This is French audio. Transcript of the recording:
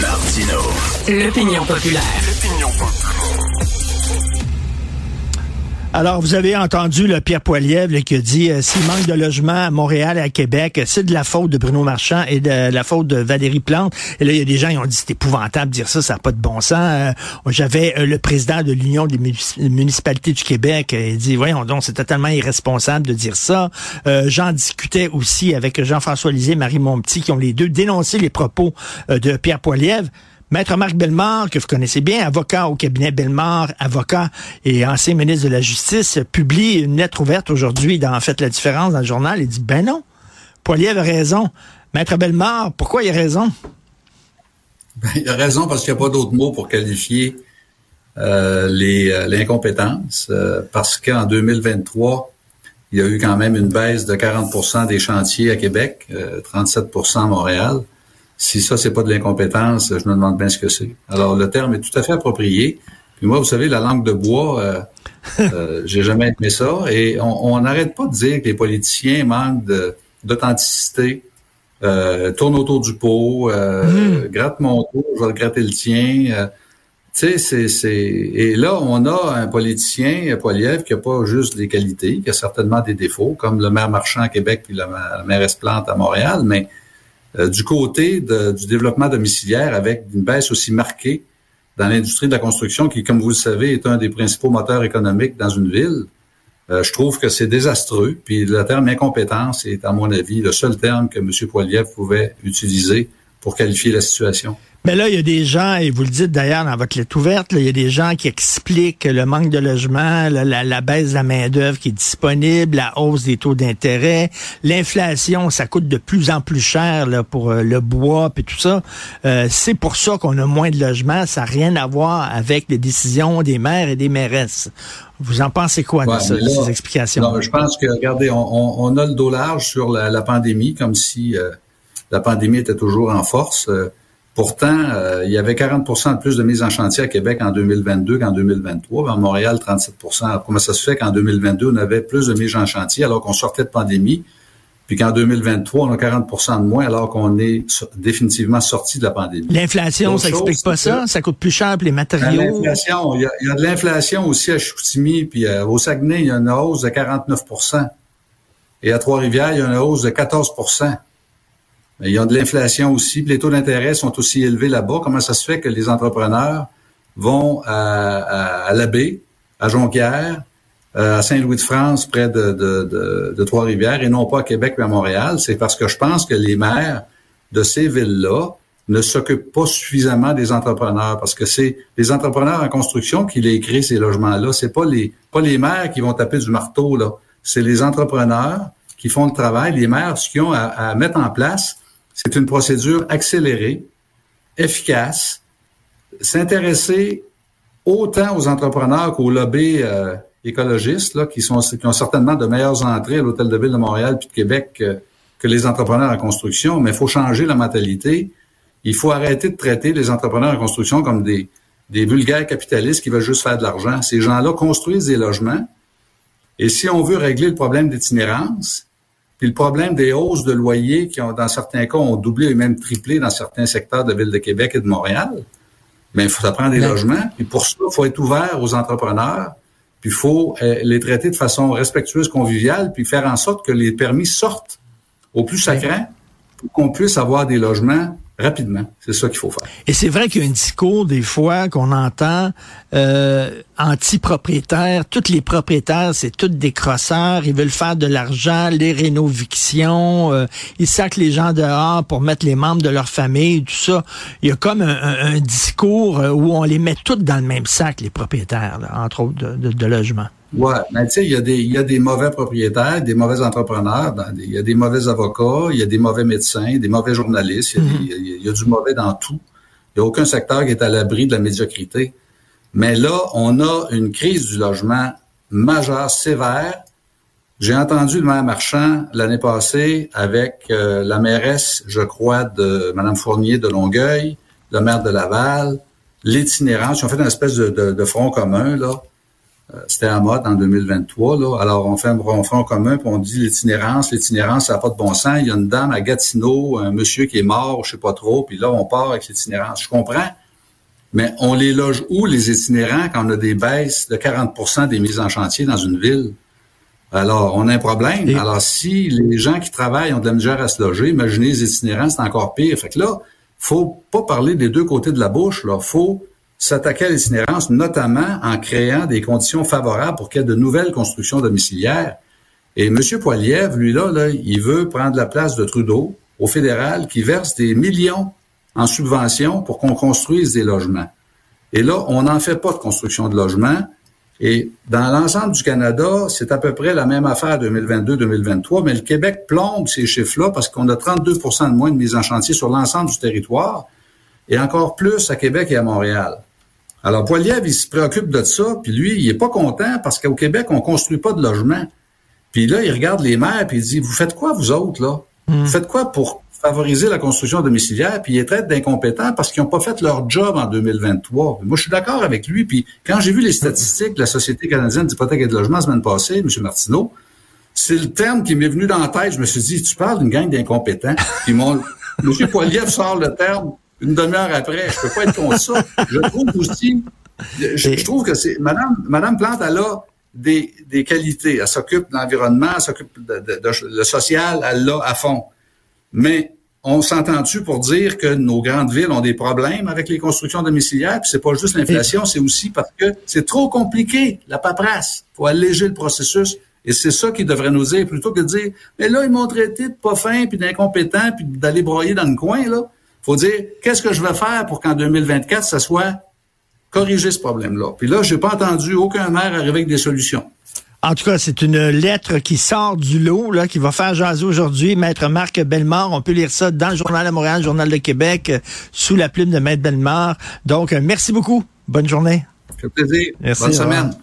Martino. L'opinion populaire. Alors, vous avez entendu le Pierre Poilievre qui a dit euh, s'il manque de logement à Montréal et à Québec, c'est de la faute de Bruno Marchand et de la faute de Valérie Plante. Et là, il y a des gens qui ont dit c'est épouvantable de dire ça, ça n'a pas de bon sens. Euh, J'avais euh, le président de l'Union des municipalités du Québec il dit voyons donc, c'est totalement irresponsable de dire ça. J'en discutais aussi avec Jean-François Lisée, Marie Montpetit, qui ont les deux dénoncé les propos de Pierre Poilievre. Maître Marc Bellemare, que vous connaissez bien, avocat au cabinet Bellemare, avocat et ancien ministre de la Justice, publie une lettre ouverte aujourd'hui dans Faites la différence dans le journal. Il dit, ben non, Poilier avait raison. Maître Bellemare, pourquoi il a raison? Ben, il a raison parce qu'il n'y a pas d'autre mot pour qualifier euh, euh, l'incompétence. Euh, parce qu'en 2023, il y a eu quand même une baisse de 40% des chantiers à Québec, 37% à Montréal. Si ça, c'est pas de l'incompétence, je me demande bien ce que c'est. Alors, le terme est tout à fait approprié. Puis moi, vous savez, la langue de bois, euh, euh j'ai jamais aimé ça. Et on n'arrête pas de dire que les politiciens manquent d'authenticité, euh, tournent autour du pot, euh, mm. gratte mon tour, je vais gratter le tien. Euh, tu sais, c'est, Et là, on a un politicien, Poiliev, qui a pas juste des qualités, qui a certainement des défauts, comme le maire Marchand à Québec puis le maire Esplante à Montréal, mais du côté du développement domiciliaire avec une baisse aussi marquée dans l'industrie de la construction qui, comme vous le savez, est un des principaux moteurs économiques dans une ville. Euh, je trouve que c'est désastreux. Puis le terme incompétence est, à mon avis, le seul terme que M. Poiliev pouvait utiliser pour qualifier la situation. Mais là, il y a des gens, et vous le dites d'ailleurs dans votre lettre ouverte, il y a des gens qui expliquent le manque de logement, la, baisse de la main-d'œuvre qui est disponible, la hausse des taux d'intérêt, l'inflation, ça coûte de plus en plus cher là, pour euh, le bois et tout ça. Euh, c'est pour ça qu'on a moins de logements. Ça n'a rien à voir avec les décisions des maires et des mairesses. Vous en pensez quoi de, ces explications? je pense que, regardez, on, a le dos large sur la, pandémie, comme si euh, la pandémie était toujours en force. Pourtant, euh, il y avait 40% de plus de mises en chantier à Québec en 2022 qu'en 2023. En Montréal, 37% Comment ça se fait qu'en 2022, on avait plus de mises en chantier alors qu'on sortait de pandémie, puis qu'en 2023, on a 40% de moins alors qu'on est définitivement sorti de la pandémie? L'inflation, ça explique pas ça? Ça coûte plus cher pour les matériaux? L'inflation, il, y a de l'inflation aussi à Chicoutimi, puis euh, au Saguenay, il y a une hausse de 49% Et à Trois-Rivières, il y a une hausse de 14 il y a de l'inflation aussi, les taux d'intérêt sont aussi élevés là-bas. Comment ça se fait que les entrepreneurs vont à, à, l'Abbé, à Jonquière, euh, à Saint-Louis-de-France, près de, de, de, Trois-Rivières, et non pas à Québec ou à Montréal? C'est parce que je pense que les maires de ces villes-là ne s'occupent pas suffisamment des entrepreneurs, parce que c'est les entrepreneurs en construction qui les créent ces logements-là. C'est pas les pas les maires qui vont taper du marteau là. C'est les entrepreneurs qui font le travail. Les maires, ce qu'ils ont à, à mettre en place, c'est une procédure accélérée, efficace, s'intéresser autant aux entrepreneurs qu'aux lobbies euh, écologistes, là, qui, sont, qui ont certainement de meilleures entrées à l'Hôtel de Ville de Montréal puis de Québec que, les entrepreneurs en construction, mais il faut changer la mentalité. Il faut arrêter de traiter les entrepreneurs en construction comme des, des vulgaires capitalistes qui veulent juste faire de l'argent. Ces gens-là construisent des logements. Et si on veut régler le problème d'itinérance, puis le problème des hausses de loyers qui ont, dans certains cas, ont doublé et même triplé dans certains secteurs de la ville de Québec et de Montréal. Mais il faut prendre des logements. Puis pour ça, il faut être ouvert aux entrepreneurs. Puis il faut euh, les traiter de façon respectueuse, conviviale, puis faire en sorte que les permis sortent au plus sacré pour qu'on puisse avoir des logements rapidement. C'est ça qu'il faut faire. Et c'est vrai qu'il y a un discours des fois qu'on entend euh, anti-propriétaires. Tous les propriétaires, c'est tous des crosseurs. Ils veulent faire de l'argent, les rénovictions. Euh, ils sacent les gens dehors pour mettre les membres de leur famille, tout ça. Il y a comme un, discours euh, où on les met tous dans le même sac, les propriétaires, entre autres, de logements. Ouais, mais tu sais, il y, a des, il y a des mauvais propriétaires, des mauvais entrepreneurs, il y a des mauvais avocats, il y a des mauvais médecins, des mauvais journalistes, il y a, du mauvais dans tout. Il n'y a aucun secteur qui est à l'abri de la médiocrité. Mais là, on a une crise du logement majeure, sévère. J'ai entendu le maire Marchand l'année passée avec euh, la mairesse, je crois, de Mme Fournier de Longueuil, le maire de Laval, l'itinérance. Ils ont fait une espèce de, de front commun, là. C'était à mode en 2023. Là. Alors, on fait un front commun, puis on dit l'itinérance, l'itinérance, ça n'a pas de bon sens. Il y a une dame à Gatineau, un monsieur qui est mort, je sais pas trop, puis là, on part avec l'itinérance. Je comprends. Mais on les loge où, les itinérants, quand on a des baisses de 40% des mises en chantier dans une ville? Alors, on a un problème. Alors, si les gens qui travaillent ont de la misère à se loger, imaginez les itinérants, c'est encore pire. Fait que là, faut pas parler des deux côtés de la bouche. Là, faut s'attaquer à l'itinérance, notamment en créant des conditions favorables pour qu'il y ait de nouvelles constructions domiciliaires. Et M. Poiliev, lui, là, là, il veut prendre la place de Trudeau au fédéral qui verse des millions en subventions pour qu'on construise des logements. Et là, on n'en fait pas de construction de logements. Et dans l'ensemble du Canada, c'est à peu près la même affaire 2022-2023, mais le Québec plombe ces chiffres-là parce qu'on a 32% de moins de mise en chantier sur l'ensemble du territoire et encore plus à Québec et à Montréal. Alors, Poiliev, il se préoccupe de ça, puis lui, il est pas content parce qu'au Québec, on construit pas de logements. Puis là, il regarde les maires, puis il dit, vous faites quoi, vous autres, là? Hmm. Vous faites quoi pour favoriser la construction domiciliaire, puis il est traite d'incompétents parce qu'ils n'ont pas fait leur job en 2023. Moi, je suis d'accord avec lui, puis quand j'ai vu les statistiques de la Société canadienne d'hypothèque et de logement la semaine passée, M. Martineau, c'est le terme qui m'est venu dans la tête. Je me suis dit, tu parles d'une gang d'incompétents. Puis mon, M. Poiliev sort le terme une demi-heure après. Je peux pas être contre ça. Je trouve aussi, je, trouve que c'est, Madame, Madame Plante, elle a des, des qualités. Elle s'occupe de l'environnement, elle s'occupe de, le social, elle l'a à fond. Mais on s'entend-tu pour dire que nos grandes villes ont des problèmes avec les constructions domiciliaires? Puis c'est pas juste l'inflation, c'est aussi parce que c'est trop compliqué, la paperasse. faut alléger le processus. Et c'est ça qui devrait nous dire, plutôt que de dire, mais là, ils m'ont traité de pas fin, puis d'incompétent, puis d'aller broyer dans le coin, là faut dire qu'est-ce que je vais faire pour qu'en 2024, ça soit corrigé ce problème-là? Puis là, j'ai pas entendu aucun maire arriver avec des solutions. En tout cas, c'est une lettre qui sort du lot, là, qui va faire jaser aujourd'hui. Maître Marc Bellemare, on peut lire ça dans le Journal de Montréal, le Journal de Québec, sous la plume de Maître Bellemare. Donc, merci beaucoup. Bonne journée. Ça fait plaisir. Merci, Bonne semaine.